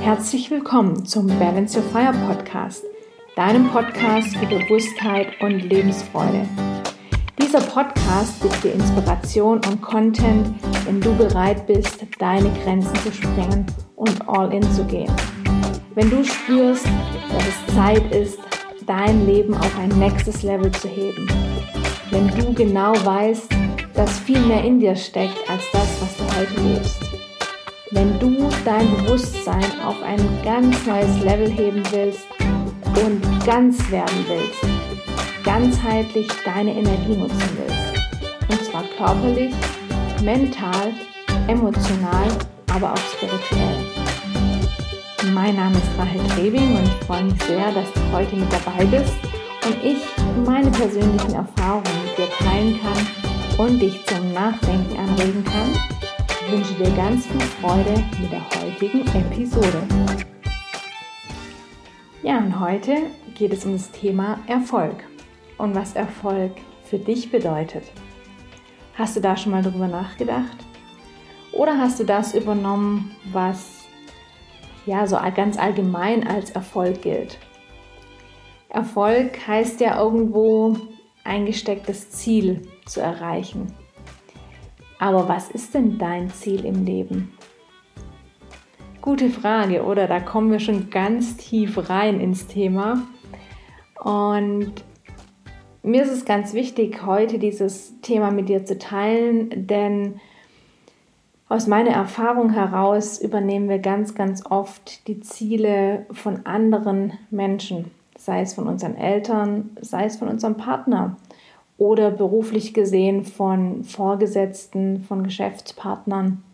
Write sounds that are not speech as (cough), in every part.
Herzlich willkommen zum Balance Your Fire Podcast, deinem Podcast für Bewusstheit und Lebensfreude. Dieser Podcast gibt dir Inspiration und Content, wenn du bereit bist, deine Grenzen zu sprengen und all in zu gehen. Wenn du spürst, dass es Zeit ist, dein Leben auf ein nächstes Level zu heben. Wenn du genau weißt, dass viel mehr in dir steckt als das, was du heute lebst. Wenn du dein Bewusstsein auf ein ganz neues Level heben willst und ganz werden willst, ganzheitlich deine Energie nutzen willst. Und zwar körperlich, mental, emotional, aber auch spirituell. Mein Name ist Rahel Trebing und ich freue mich sehr, dass du heute mit dabei bist und ich meine persönlichen Erfahrungen mit dir teilen kann und dich zum Nachdenken anregen kann, wünsche dir ganz viel Freude mit der heutigen Episode. Ja, und heute geht es um das Thema Erfolg und was Erfolg für dich bedeutet. Hast du da schon mal drüber nachgedacht? Oder hast du das übernommen, was ja so ganz allgemein als Erfolg gilt? Erfolg heißt ja irgendwo eingestecktes Ziel zu erreichen. Aber was ist denn dein Ziel im Leben? Gute Frage, oder? Da kommen wir schon ganz tief rein ins Thema. Und mir ist es ganz wichtig, heute dieses Thema mit dir zu teilen, denn aus meiner Erfahrung heraus übernehmen wir ganz, ganz oft die Ziele von anderen Menschen sei es von unseren Eltern, sei es von unserem Partner oder beruflich gesehen von Vorgesetzten, von Geschäftspartnern.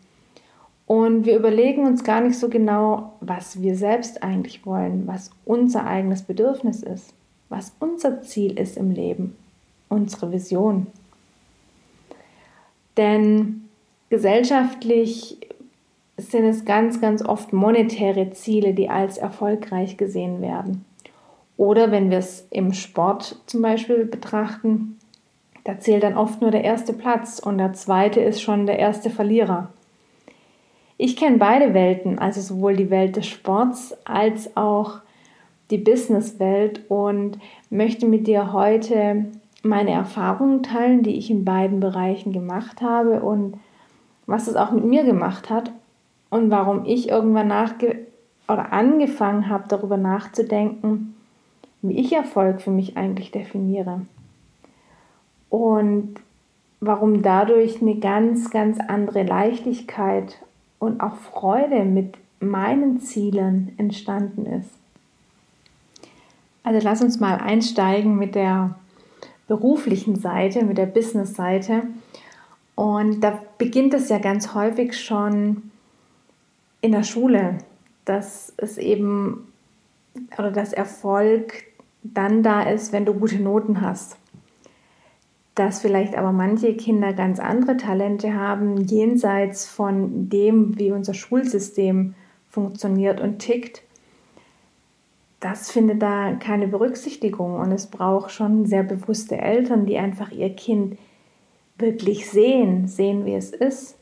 Und wir überlegen uns gar nicht so genau, was wir selbst eigentlich wollen, was unser eigenes Bedürfnis ist, was unser Ziel ist im Leben, unsere Vision. Denn gesellschaftlich sind es ganz, ganz oft monetäre Ziele, die als erfolgreich gesehen werden. Oder wenn wir es im Sport zum Beispiel betrachten, da zählt dann oft nur der erste Platz und der zweite ist schon der erste Verlierer. Ich kenne beide Welten, also sowohl die Welt des Sports als auch die Businesswelt und möchte mit dir heute meine Erfahrungen teilen, die ich in beiden Bereichen gemacht habe und was es auch mit mir gemacht hat und warum ich irgendwann nachge oder angefangen habe, darüber nachzudenken, wie ich Erfolg für mich eigentlich definiere. Und warum dadurch eine ganz, ganz andere Leichtigkeit und auch Freude mit meinen Zielen entstanden ist. Also lass uns mal einsteigen mit der beruflichen Seite, mit der Business-Seite. Und da beginnt es ja ganz häufig schon in der Schule, dass es eben oder dass Erfolg dann da ist, wenn du gute Noten hast. Dass vielleicht aber manche Kinder ganz andere Talente haben, jenseits von dem, wie unser Schulsystem funktioniert und tickt, das findet da keine Berücksichtigung. Und es braucht schon sehr bewusste Eltern, die einfach ihr Kind wirklich sehen, sehen, wie es ist,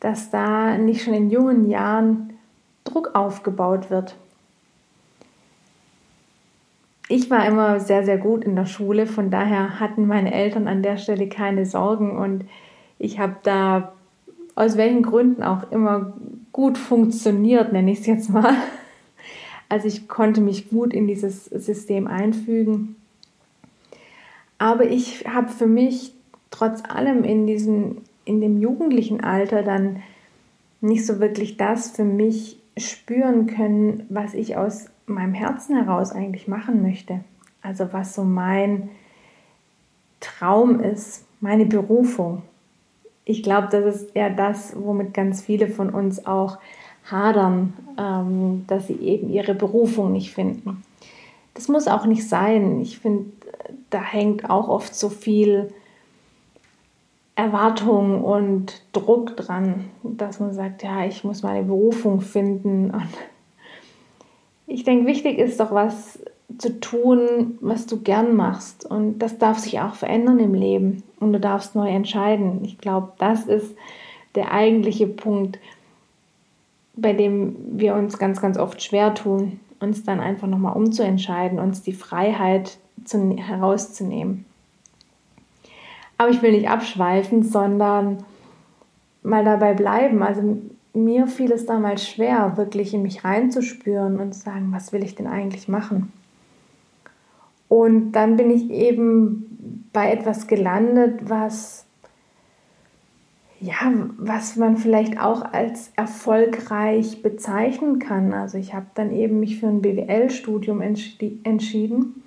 dass da nicht schon in jungen Jahren Druck aufgebaut wird ich war immer sehr, sehr gut in der Schule, von daher hatten meine Eltern an der Stelle keine Sorgen und ich habe da aus welchen Gründen auch immer gut funktioniert, nenne ich es jetzt mal. Also ich konnte mich gut in dieses System einfügen. Aber ich habe für mich trotz allem in, diesem, in dem jugendlichen Alter dann nicht so wirklich das für mich spüren können, was ich aus meinem Herzen heraus eigentlich machen möchte. Also was so mein Traum ist, meine Berufung. Ich glaube, das ist eher das, womit ganz viele von uns auch hadern, ähm, dass sie eben ihre Berufung nicht finden. Das muss auch nicht sein. Ich finde, da hängt auch oft so viel Erwartung und Druck dran, dass man sagt, ja, ich muss meine Berufung finden und ich denke, wichtig ist doch was zu tun, was du gern machst. Und das darf sich auch verändern im Leben. Und du darfst neu entscheiden. Ich glaube, das ist der eigentliche Punkt. bei dem wir uns ganz, ganz oft schwer tun, uns dann einfach nochmal umzuentscheiden, uns die Freiheit zu, herauszunehmen. Aber ich will nicht abschweifen, sondern mal dabei bleiben. Also mir fiel es damals schwer, wirklich in mich reinzuspüren und zu sagen, was will ich denn eigentlich machen? Und dann bin ich eben bei etwas gelandet, was ja, was man vielleicht auch als erfolgreich bezeichnen kann. Also ich habe dann eben mich für ein BWL-Studium entschieden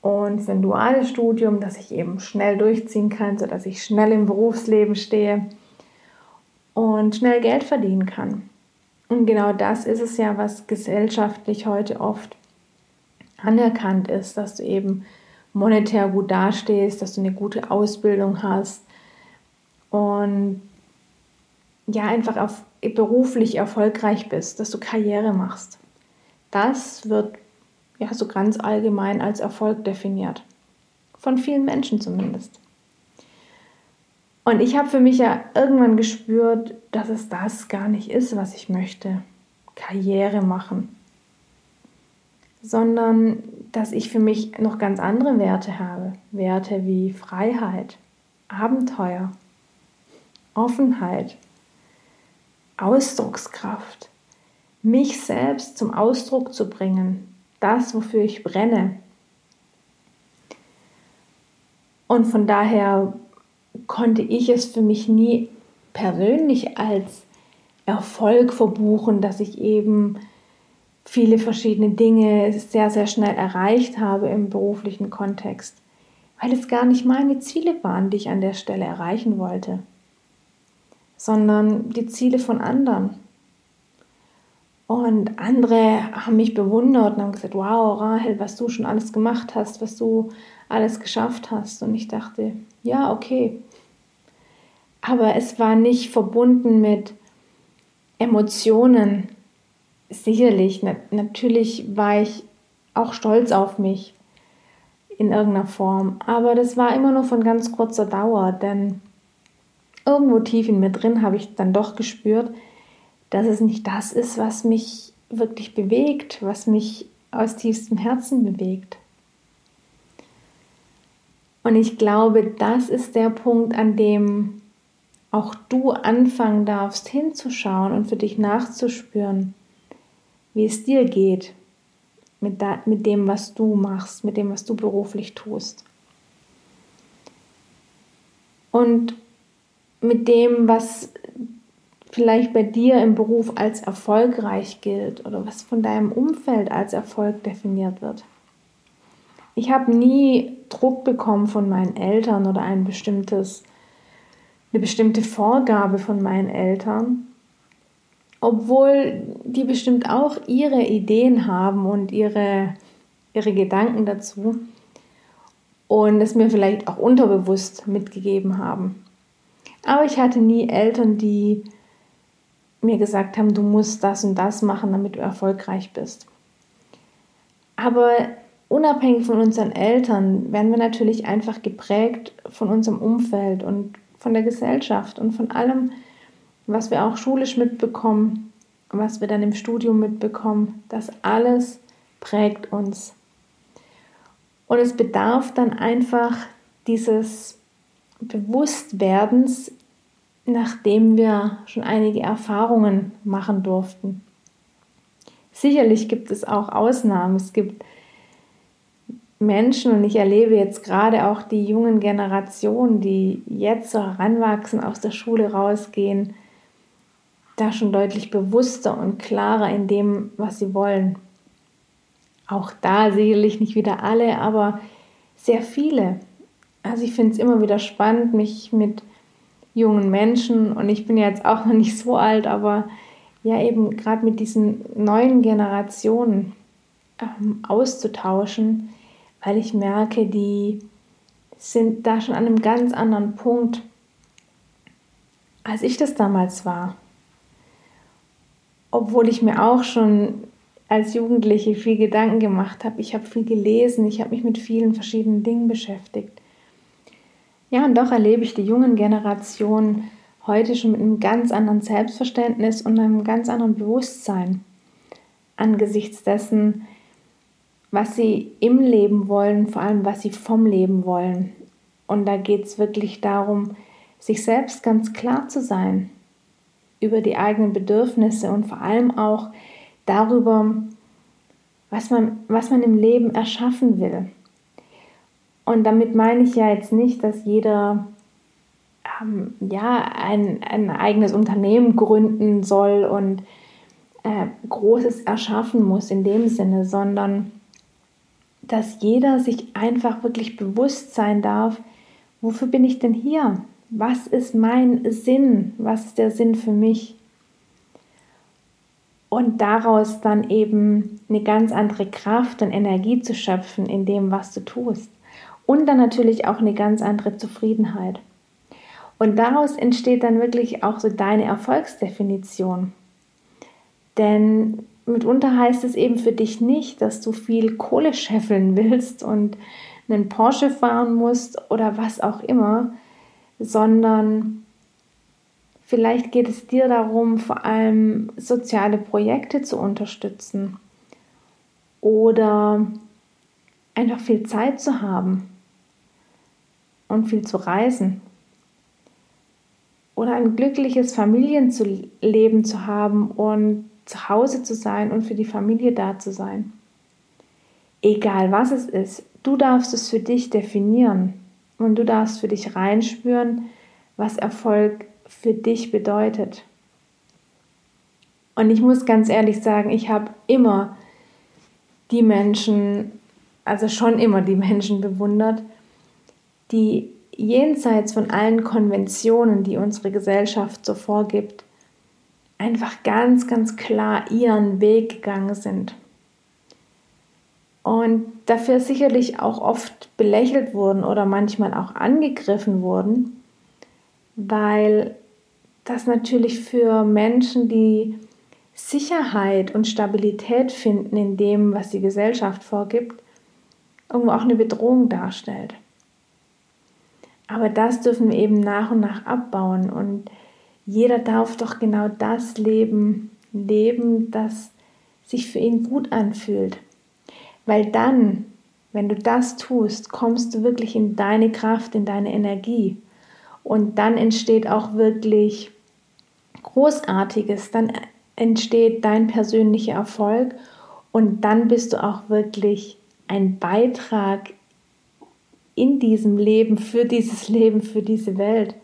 und für ein duales Studium, das ich eben schnell durchziehen kann, sodass ich schnell im Berufsleben stehe und schnell Geld verdienen kann. Und genau das ist es ja, was gesellschaftlich heute oft anerkannt ist, dass du eben monetär gut dastehst, dass du eine gute Ausbildung hast und ja, einfach auf, beruflich erfolgreich bist, dass du Karriere machst. Das wird ja so ganz allgemein als Erfolg definiert. Von vielen Menschen zumindest. Und ich habe für mich ja irgendwann gespürt, dass es das gar nicht ist, was ich möchte. Karriere machen. Sondern dass ich für mich noch ganz andere Werte habe. Werte wie Freiheit, Abenteuer, Offenheit, Ausdruckskraft, mich selbst zum Ausdruck zu bringen, das, wofür ich brenne. Und von daher konnte ich es für mich nie persönlich als Erfolg verbuchen, dass ich eben viele verschiedene Dinge sehr, sehr schnell erreicht habe im beruflichen Kontext, weil es gar nicht meine Ziele waren, die ich an der Stelle erreichen wollte sondern die Ziele von anderen. Und andere haben mich bewundert und haben gesagt, wow, Rahel, was du schon alles gemacht hast, was du alles geschafft hast. Und ich dachte, ja, okay. Aber es war nicht verbunden mit Emotionen. Sicherlich, na natürlich war ich auch stolz auf mich in irgendeiner Form. Aber das war immer nur von ganz kurzer Dauer, denn irgendwo tief in mir drin habe ich dann doch gespürt, dass es nicht das ist, was mich wirklich bewegt, was mich aus tiefstem Herzen bewegt. Und ich glaube, das ist der Punkt, an dem auch du anfangen darfst hinzuschauen und für dich nachzuspüren, wie es dir geht mit, da, mit dem, was du machst, mit dem, was du beruflich tust. Und mit dem, was vielleicht bei dir im Beruf als erfolgreich gilt oder was von deinem Umfeld als Erfolg definiert wird. Ich habe nie Druck bekommen von meinen Eltern oder ein bestimmtes, eine bestimmte Vorgabe von meinen Eltern, obwohl die bestimmt auch ihre Ideen haben und ihre, ihre Gedanken dazu und es mir vielleicht auch unterbewusst mitgegeben haben. Aber ich hatte nie Eltern, die mir gesagt haben, du musst das und das machen, damit du erfolgreich bist. Aber unabhängig von unseren Eltern werden wir natürlich einfach geprägt von unserem Umfeld und von der Gesellschaft und von allem, was wir auch schulisch mitbekommen, was wir dann im Studium mitbekommen. Das alles prägt uns. Und es bedarf dann einfach dieses Bewusstwerdens, nachdem wir schon einige Erfahrungen machen durften. Sicherlich gibt es auch Ausnahmen. Es gibt Menschen und ich erlebe jetzt gerade auch die jungen Generationen, die jetzt so heranwachsen, aus der Schule rausgehen, da schon deutlich bewusster und klarer in dem, was sie wollen. Auch da sicherlich nicht wieder alle, aber sehr viele. Also ich finde es immer wieder spannend, mich mit jungen Menschen und ich bin jetzt auch noch nicht so alt, aber ja eben gerade mit diesen neuen Generationen ähm, auszutauschen, weil ich merke, die sind da schon an einem ganz anderen Punkt, als ich das damals war. Obwohl ich mir auch schon als Jugendliche viel Gedanken gemacht habe. Ich habe viel gelesen, ich habe mich mit vielen verschiedenen Dingen beschäftigt. Ja, und doch erlebe ich die jungen Generationen heute schon mit einem ganz anderen Selbstverständnis und einem ganz anderen Bewusstsein angesichts dessen, was sie im Leben wollen, vor allem was sie vom Leben wollen. Und da geht es wirklich darum, sich selbst ganz klar zu sein über die eigenen Bedürfnisse und vor allem auch darüber, was man, was man im Leben erschaffen will. Und damit meine ich ja jetzt nicht, dass jeder ähm, ja, ein, ein eigenes Unternehmen gründen soll und äh, Großes erschaffen muss in dem Sinne, sondern dass jeder sich einfach wirklich bewusst sein darf, wofür bin ich denn hier? Was ist mein Sinn? Was ist der Sinn für mich? Und daraus dann eben eine ganz andere Kraft und Energie zu schöpfen in dem, was du tust. Und dann natürlich auch eine ganz andere Zufriedenheit. Und daraus entsteht dann wirklich auch so deine Erfolgsdefinition. Denn mitunter heißt es eben für dich nicht, dass du viel Kohle scheffeln willst und einen Porsche fahren musst oder was auch immer, sondern vielleicht geht es dir darum, vor allem soziale Projekte zu unterstützen oder einfach viel Zeit zu haben und viel zu reisen oder ein glückliches Familienleben zu haben und zu Hause zu sein und für die Familie da zu sein. Egal was es ist, du darfst es für dich definieren und du darfst für dich reinspüren, was Erfolg für dich bedeutet. Und ich muss ganz ehrlich sagen, ich habe immer die Menschen, also schon immer die (laughs) Menschen bewundert, die jenseits von allen Konventionen, die unsere Gesellschaft so vorgibt, einfach ganz, ganz klar ihren Weg gegangen sind. Und dafür sicherlich auch oft belächelt wurden oder manchmal auch angegriffen wurden, weil das natürlich für Menschen, die Sicherheit und Stabilität finden in dem, was die Gesellschaft vorgibt, irgendwo auch eine Bedrohung darstellt. Aber das dürfen wir eben nach und nach abbauen und jeder darf doch genau das Leben leben, das sich für ihn gut anfühlt. Weil dann, wenn du das tust, kommst du wirklich in deine Kraft, in deine Energie. Und dann entsteht auch wirklich Großartiges, dann entsteht dein persönlicher Erfolg und dann bist du auch wirklich ein Beitrag in diesem Leben, für dieses Leben, für diese Welt.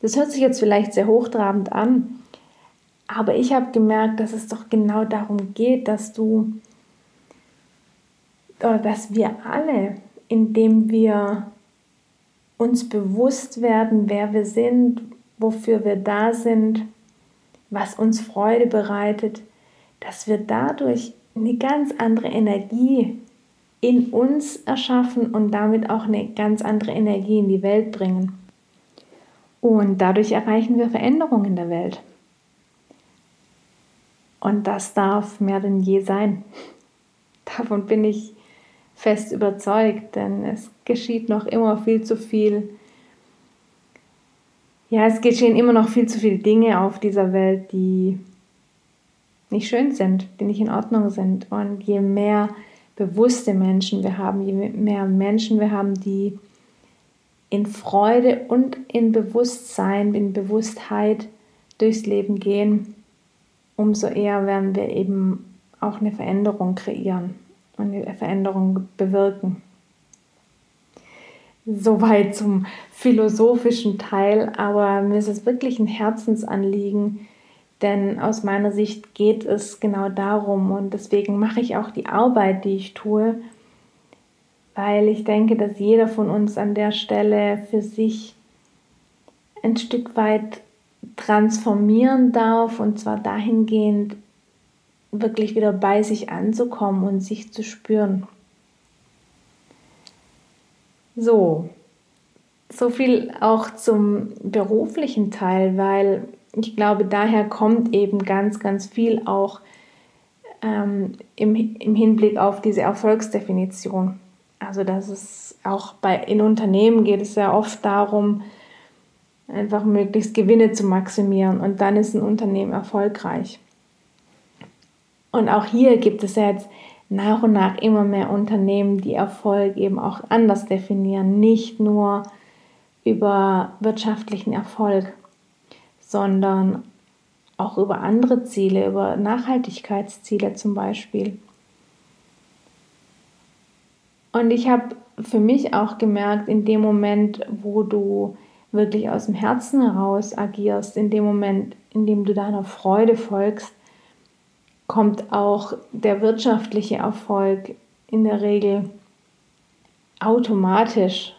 Das hört sich jetzt vielleicht sehr hochtrabend an, aber ich habe gemerkt, dass es doch genau darum geht, dass du oder dass wir alle, indem wir uns bewusst werden, wer wir sind, wofür wir da sind, was uns Freude bereitet, dass wir dadurch eine ganz andere Energie in uns erschaffen und damit auch eine ganz andere Energie in die Welt bringen. Und dadurch erreichen wir Veränderungen in der Welt. Und das darf mehr denn je sein. (laughs) Davon bin ich fest überzeugt, denn es geschieht noch immer viel zu viel. Ja, es geschehen immer noch viel zu viele Dinge auf dieser Welt, die nicht schön sind, die nicht in Ordnung sind. Und je mehr bewusste Menschen wir haben, je mehr Menschen wir haben, die in Freude und in Bewusstsein, in Bewusstheit durchs Leben gehen, umso eher werden wir eben auch eine Veränderung kreieren und eine Veränderung bewirken. Soweit zum philosophischen Teil, aber mir ist es wirklich ein Herzensanliegen, denn aus meiner Sicht geht es genau darum und deswegen mache ich auch die Arbeit, die ich tue, weil ich denke, dass jeder von uns an der Stelle für sich ein Stück weit transformieren darf und zwar dahingehend wirklich wieder bei sich anzukommen und sich zu spüren. So, so viel auch zum beruflichen Teil, weil ich glaube, daher kommt eben ganz, ganz viel auch ähm, im, im Hinblick auf diese Erfolgsdefinition. Also, dass es auch bei, in Unternehmen geht es ja oft darum, einfach möglichst Gewinne zu maximieren und dann ist ein Unternehmen erfolgreich. Und auch hier gibt es ja jetzt nach und nach immer mehr Unternehmen, die Erfolg eben auch anders definieren, nicht nur über wirtschaftlichen Erfolg, sondern auch über andere Ziele, über Nachhaltigkeitsziele zum Beispiel. Und ich habe für mich auch gemerkt, in dem Moment, wo du wirklich aus dem Herzen heraus agierst, in dem Moment, in dem du deiner Freude folgst, kommt auch der wirtschaftliche Erfolg in der Regel automatisch,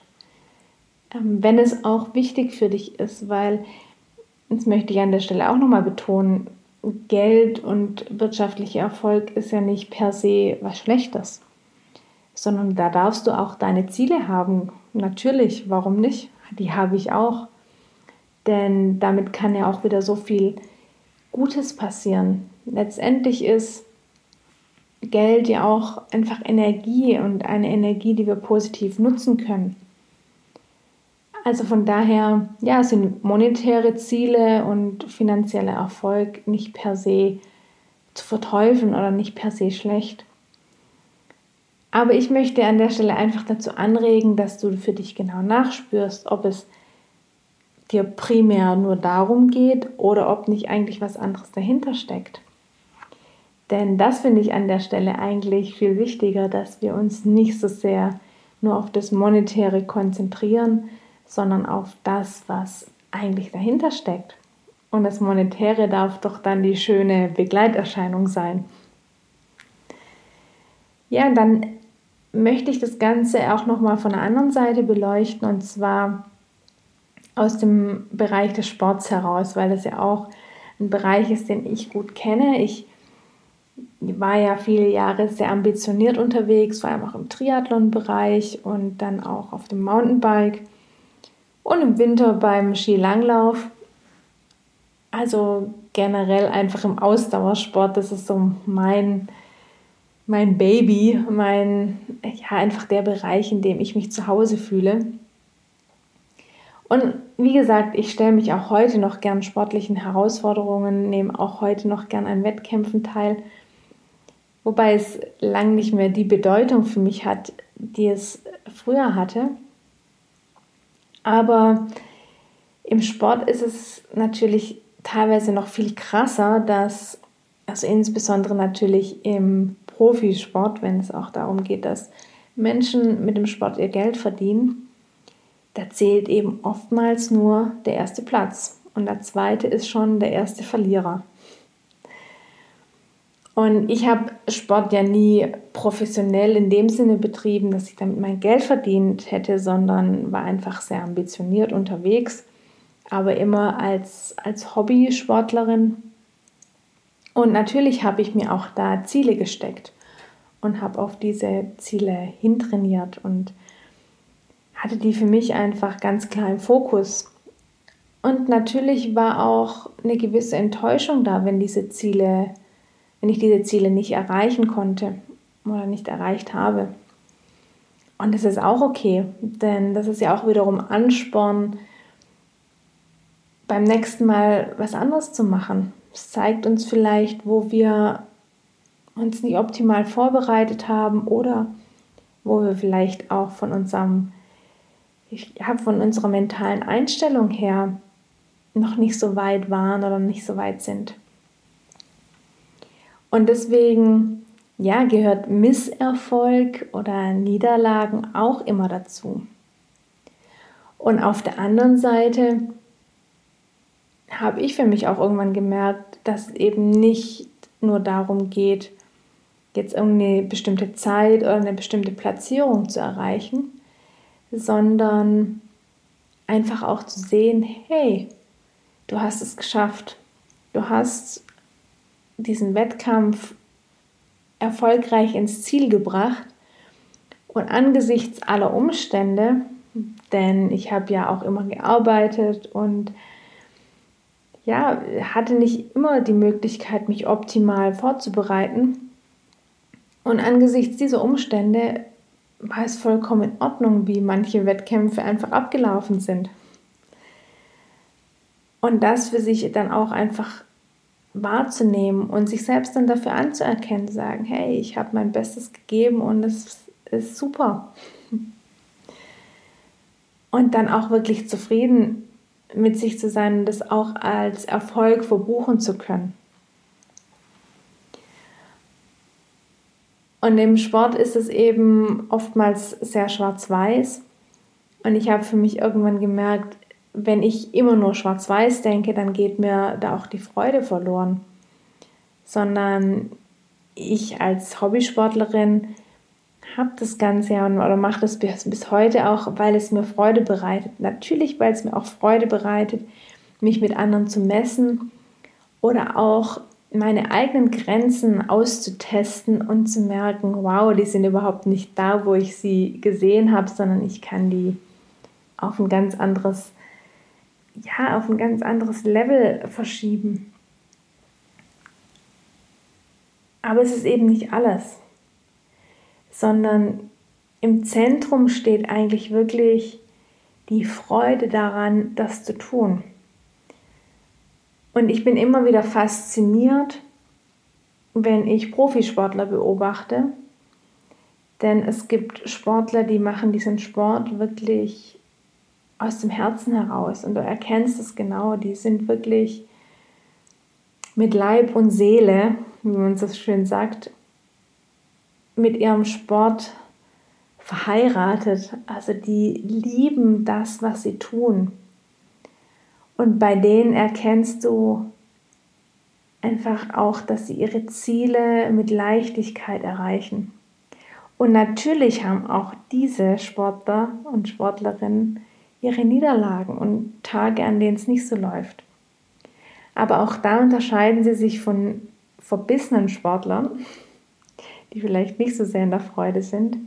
ähm, wenn es auch wichtig für dich ist, weil, das möchte ich an der Stelle auch nochmal betonen, Geld und wirtschaftlicher Erfolg ist ja nicht per se was Schlechtes, sondern da darfst du auch deine Ziele haben. Natürlich, warum nicht? Die habe ich auch. Denn damit kann ja auch wieder so viel Gutes passieren. Letztendlich ist Geld ja auch einfach Energie und eine Energie, die wir positiv nutzen können. Also von daher, ja, sind monetäre Ziele und finanzieller Erfolg nicht per se zu verteufeln oder nicht per se schlecht. Aber ich möchte an der Stelle einfach dazu anregen, dass du für dich genau nachspürst, ob es dir primär nur darum geht oder ob nicht eigentlich was anderes dahinter steckt. Denn das finde ich an der Stelle eigentlich viel wichtiger, dass wir uns nicht so sehr nur auf das Monetäre konzentrieren, sondern auf das, was eigentlich dahinter steckt. Und das Monetäre darf doch dann die schöne Begleiterscheinung sein. Ja, dann möchte ich das Ganze auch nochmal von der anderen Seite beleuchten und zwar aus dem Bereich des Sports heraus, weil das ja auch ein Bereich ist, den ich gut kenne. Ich war ja viele Jahre sehr ambitioniert unterwegs, vor allem auch im Triathlon-Bereich und dann auch auf dem Mountainbike und im Winter beim Skilanglauf. Also generell einfach im Ausdauersport, das ist so mein, mein Baby, mein, ja, einfach der Bereich, in dem ich mich zu Hause fühle. Und wie gesagt, ich stelle mich auch heute noch gern sportlichen Herausforderungen, nehme auch heute noch gern an Wettkämpfen teil, wobei es lang nicht mehr die Bedeutung für mich hat, die es früher hatte. Aber im Sport ist es natürlich teilweise noch viel krasser, dass, also insbesondere natürlich im Profisport, wenn es auch darum geht, dass Menschen mit dem Sport ihr Geld verdienen, da zählt eben oftmals nur der erste Platz. Und der zweite ist schon der erste Verlierer. Und ich habe Sport ja nie professionell in dem Sinne betrieben, dass ich damit mein Geld verdient hätte, sondern war einfach sehr ambitioniert unterwegs, aber immer als, als Hobby-Sportlerin. Und natürlich habe ich mir auch da Ziele gesteckt und habe auf diese Ziele hintrainiert und hatte die für mich einfach ganz klar im Fokus. Und natürlich war auch eine gewisse Enttäuschung da, wenn diese Ziele wenn ich diese Ziele nicht erreichen konnte oder nicht erreicht habe. Und das ist auch okay, denn das ist ja auch wiederum Ansporn, beim nächsten Mal was anderes zu machen. Es zeigt uns vielleicht, wo wir uns nicht optimal vorbereitet haben oder wo wir vielleicht auch von unserem, ja, von unserer mentalen Einstellung her noch nicht so weit waren oder nicht so weit sind. Und deswegen, ja, gehört Misserfolg oder Niederlagen auch immer dazu. Und auf der anderen Seite habe ich für mich auch irgendwann gemerkt, dass es eben nicht nur darum geht, jetzt irgendeine bestimmte Zeit oder eine bestimmte Platzierung zu erreichen, sondern einfach auch zu sehen, hey, du hast es geschafft. Du hast diesen Wettkampf erfolgreich ins Ziel gebracht. Und angesichts aller Umstände, denn ich habe ja auch immer gearbeitet und ja, hatte nicht immer die Möglichkeit, mich optimal vorzubereiten. Und angesichts dieser Umstände war es vollkommen in Ordnung, wie manche Wettkämpfe einfach abgelaufen sind. Und das für sich dann auch einfach wahrzunehmen und sich selbst dann dafür anzuerkennen, sagen, hey, ich habe mein Bestes gegeben und es ist super. Und dann auch wirklich zufrieden mit sich zu sein und das auch als Erfolg verbuchen zu können. Und im Sport ist es eben oftmals sehr schwarz-weiß. Und ich habe für mich irgendwann gemerkt, wenn ich immer nur schwarz-weiß denke, dann geht mir da auch die Freude verloren. Sondern ich als Hobbysportlerin habe das Ganze ja oder mache das bis, bis heute auch, weil es mir Freude bereitet. Natürlich, weil es mir auch Freude bereitet, mich mit anderen zu messen oder auch meine eigenen Grenzen auszutesten und zu merken, wow, die sind überhaupt nicht da, wo ich sie gesehen habe, sondern ich kann die auf ein ganz anderes, ja, auf ein ganz anderes Level verschieben. Aber es ist eben nicht alles, sondern im Zentrum steht eigentlich wirklich die Freude daran, das zu tun. Und ich bin immer wieder fasziniert, wenn ich Profisportler beobachte. Denn es gibt Sportler, die machen diesen Sport wirklich aus dem Herzen heraus. Und du erkennst es genau, die sind wirklich mit Leib und Seele, wie man so schön sagt, mit ihrem Sport verheiratet. Also die lieben das, was sie tun. Und bei denen erkennst du einfach auch, dass sie ihre Ziele mit Leichtigkeit erreichen. Und natürlich haben auch diese Sportler und Sportlerinnen ihre Niederlagen und Tage, an denen es nicht so läuft. Aber auch da unterscheiden sie sich von verbissenen Sportlern, die vielleicht nicht so sehr in der Freude sind,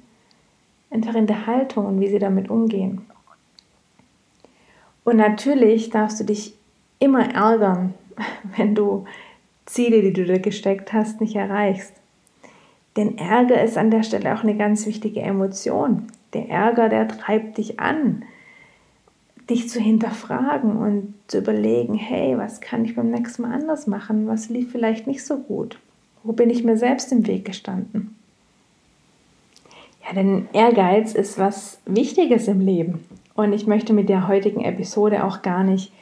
einfach in der Haltung und wie sie damit umgehen. Und natürlich darfst du dich immer ärgern, (laughs) wenn du Ziele, die du dir gesteckt hast, nicht erreichst. Denn Ärger ist an der Stelle auch eine ganz wichtige Emotion. Der Ärger, der treibt dich an, dich zu hinterfragen und zu überlegen, hey, was kann ich beim nächsten Mal anders machen? Was lief vielleicht nicht so gut? Wo bin ich mir selbst im Weg gestanden? Ja, denn Ehrgeiz ist was Wichtiges im Leben. Und ich möchte mit der heutigen Episode auch gar nicht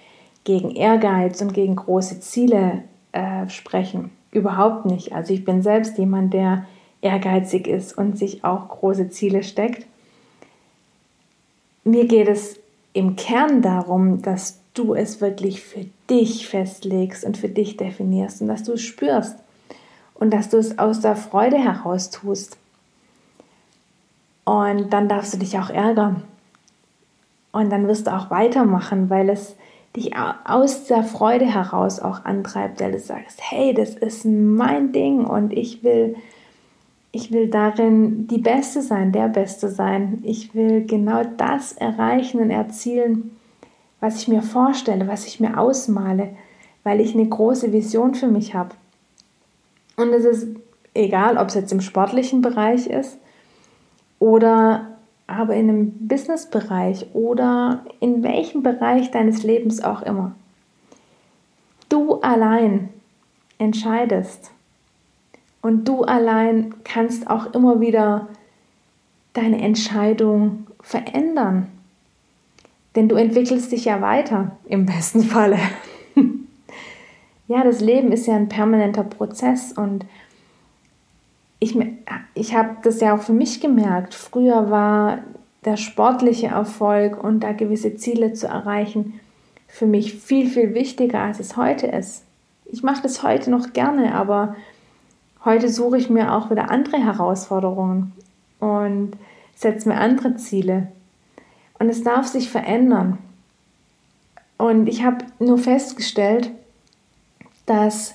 gegen Ehrgeiz und gegen große Ziele äh, sprechen. Überhaupt nicht. Also ich bin selbst jemand, der ehrgeizig ist und sich auch große Ziele steckt. Mir geht es im Kern darum, dass du es wirklich für dich festlegst und für dich definierst und dass du es spürst und dass du es aus der Freude heraus tust. Und dann darfst du dich auch ärgern und dann wirst du auch weitermachen, weil es dich aus der Freude heraus auch antreibt, weil du sagst, hey, das ist mein Ding und ich will, ich will darin die Beste sein, der Beste sein. Ich will genau das erreichen und erzielen, was ich mir vorstelle, was ich mir ausmale, weil ich eine große Vision für mich habe. Und es ist egal, ob es jetzt im sportlichen Bereich ist oder aber in einem Businessbereich oder in welchem Bereich deines Lebens auch immer. Du allein entscheidest und du allein kannst auch immer wieder deine Entscheidung verändern. Denn du entwickelst dich ja weiter, im besten Falle. Ja, das Leben ist ja ein permanenter Prozess und ich, ich habe das ja auch für mich gemerkt. Früher war der sportliche Erfolg und da gewisse Ziele zu erreichen für mich viel, viel wichtiger, als es heute ist. Ich mache das heute noch gerne, aber heute suche ich mir auch wieder andere Herausforderungen und setze mir andere Ziele. Und es darf sich verändern. Und ich habe nur festgestellt, dass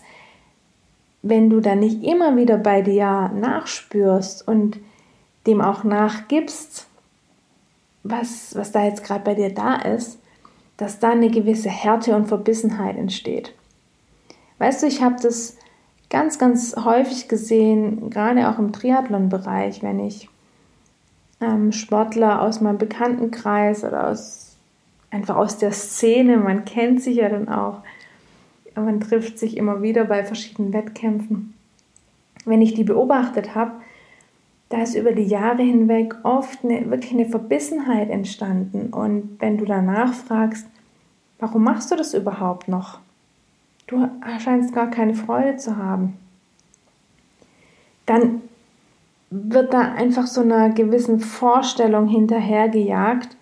wenn du dann nicht immer wieder bei dir nachspürst und dem auch nachgibst, was, was da jetzt gerade bei dir da ist, dass da eine gewisse Härte und Verbissenheit entsteht. Weißt du, ich habe das ganz, ganz häufig gesehen, gerade auch im Triathlon-Bereich, wenn ich ähm, Sportler aus meinem Bekanntenkreis oder aus einfach aus der Szene, man kennt sich ja dann auch, man trifft sich immer wieder bei verschiedenen Wettkämpfen. Wenn ich die beobachtet habe, da ist über die Jahre hinweg oft eine, wirklich eine Verbissenheit entstanden. Und wenn du danach fragst, warum machst du das überhaupt noch? Du scheinst gar keine Freude zu haben. Dann wird da einfach so einer gewissen Vorstellung hinterhergejagt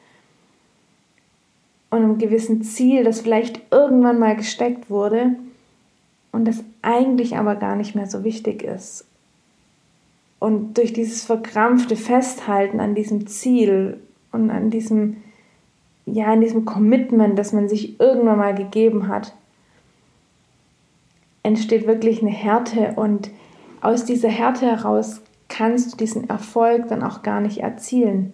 und einem gewissen Ziel, das vielleicht irgendwann mal gesteckt wurde und das eigentlich aber gar nicht mehr so wichtig ist. Und durch dieses verkrampfte Festhalten an diesem Ziel und an diesem, ja, an diesem Commitment, das man sich irgendwann mal gegeben hat, entsteht wirklich eine Härte und aus dieser Härte heraus kannst du diesen Erfolg dann auch gar nicht erzielen.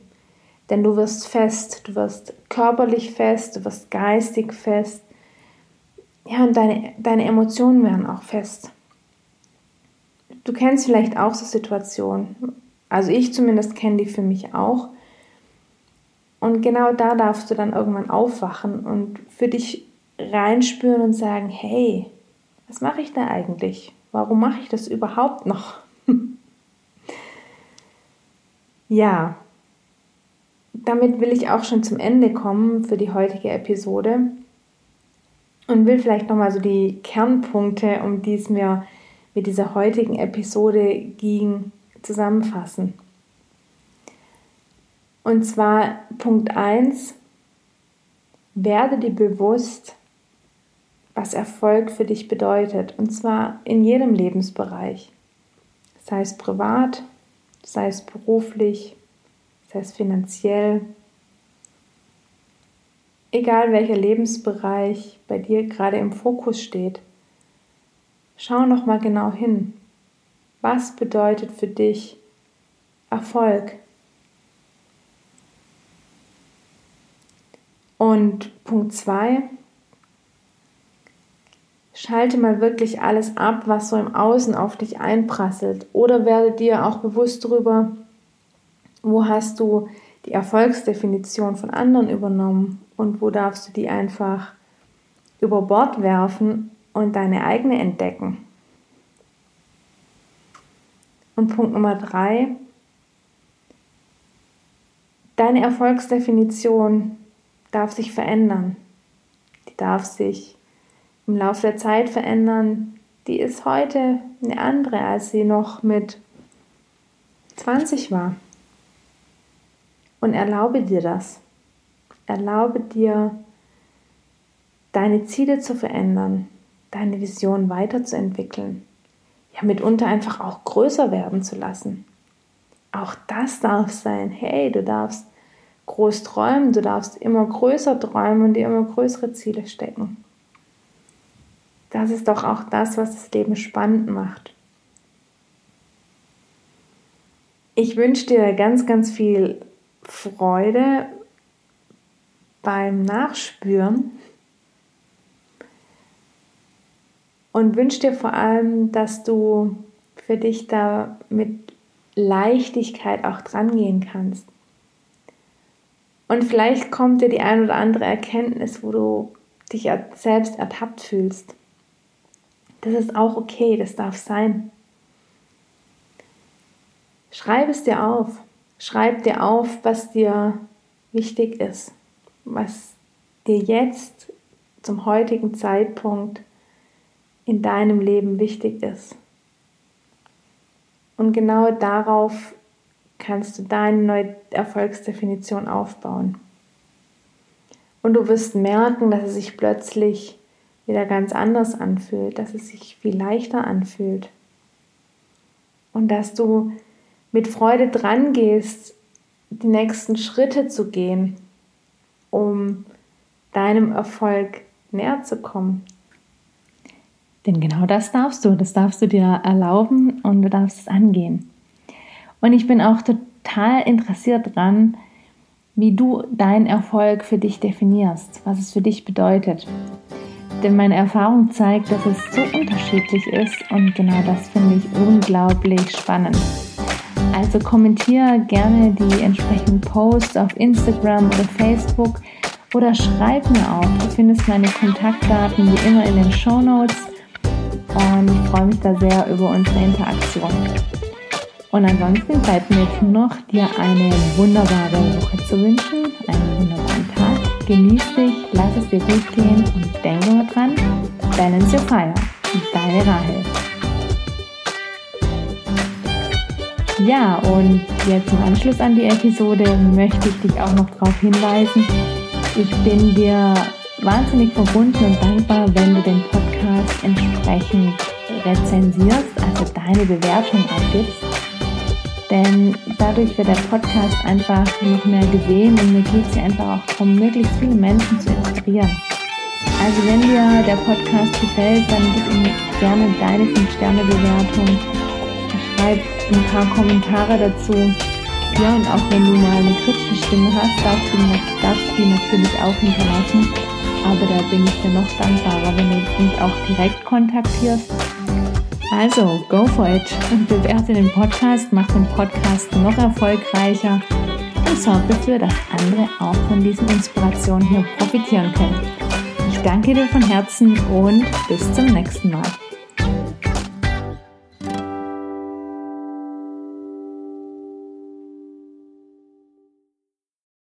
Denn du wirst fest, du wirst körperlich fest, du wirst geistig fest. Ja, und deine, deine Emotionen werden auch fest. Du kennst vielleicht auch so Situationen. Also ich zumindest kenne die für mich auch. Und genau da darfst du dann irgendwann aufwachen und für dich reinspüren und sagen, hey, was mache ich da eigentlich? Warum mache ich das überhaupt noch? (laughs) ja, damit will ich auch schon zum Ende kommen für die heutige Episode und will vielleicht nochmal so die Kernpunkte, um die es mir mit dieser heutigen Episode ging, zusammenfassen. Und zwar Punkt 1, werde dir bewusst, was Erfolg für dich bedeutet. Und zwar in jedem Lebensbereich. Sei es privat, sei es beruflich, sei es finanziell. Egal welcher Lebensbereich bei dir gerade im Fokus steht, schau noch mal genau hin. Was bedeutet für dich Erfolg? Und Punkt 2, schalte mal wirklich alles ab, was so im Außen auf dich einprasselt. Oder werde dir auch bewusst darüber, wo hast du die Erfolgsdefinition von anderen übernommen und wo darfst du die einfach über Bord werfen und deine eigene entdecken. Und Punkt Nummer drei, deine Erfolgsdefinition darf sich verändern. Die darf sich im Laufe der Zeit verändern, die ist heute eine andere, als sie noch mit 20 war. Und erlaube dir das. Erlaube dir, deine Ziele zu verändern, deine Vision weiterzuentwickeln, ja mitunter einfach auch größer werden zu lassen. Auch das darf sein. Hey, du darfst groß träumen, du darfst immer größer träumen und dir immer größere Ziele stecken. Das ist doch auch das, was das Leben spannend macht. Ich wünsche dir ganz, ganz viel Freude beim Nachspüren und wünsche dir vor allem, dass du für dich da mit Leichtigkeit auch dran gehen kannst. Und vielleicht kommt dir die ein oder andere Erkenntnis, wo du dich selbst ertappt fühlst. Das ist auch okay, das darf sein. Schreib es dir auf. Schreib dir auf, was dir wichtig ist, was dir jetzt zum heutigen Zeitpunkt in deinem Leben wichtig ist. Und genau darauf kannst du deine neue Erfolgsdefinition aufbauen. Und du wirst merken, dass es sich plötzlich wieder ganz anders anfühlt, dass es sich viel leichter anfühlt. Und dass du mit Freude dran gehst, die nächsten Schritte zu gehen, um deinem Erfolg näher zu kommen. Denn genau das darfst du, das darfst du dir erlauben und du darfst es angehen. Und ich bin auch total interessiert dran, wie du deinen Erfolg für dich definierst, was es für dich bedeutet. Denn meine Erfahrung zeigt, dass es so unterschiedlich ist und genau das finde ich unglaublich spannend. Also kommentiere gerne die entsprechenden Posts auf Instagram oder Facebook oder schreib mir auch. Du findest meine Kontaktdaten wie immer in den Show Notes und ich freue mich da sehr über unsere Interaktion. Und ansonsten bleibt mir jetzt nur noch, dir eine wunderbare Woche zu wünschen, einen wunderbaren Tag. Genieß dich, lass es dir gut gehen und denke dran, balance your fire. Deine Rahel. Ja, und jetzt im Anschluss an die Episode möchte ich dich auch noch darauf hinweisen, ich bin dir wahnsinnig verbunden und dankbar, wenn du den Podcast entsprechend rezensierst, also deine Bewertung abgibst. Denn dadurch wird der Podcast einfach noch mehr gesehen und mir geht es einfach auch darum, möglichst viele Menschen zu inspirieren. Also wenn dir der Podcast gefällt, dann gib ihm gerne deine 5-Sterne-Bewertung. Schreib ein paar Kommentare dazu. Ja, und auch wenn du mal eine kritische Stimme hast, darfst du, darfst du die natürlich auch hinterlassen. Aber da bin ich dir noch dankbarer, wenn du mich auch direkt kontaktierst. Also, go for it und bewerte den Podcast, mach den Podcast noch erfolgreicher und sorg dafür, dass andere auch von diesen Inspirationen hier profitieren können. Ich danke dir von Herzen und bis zum nächsten Mal.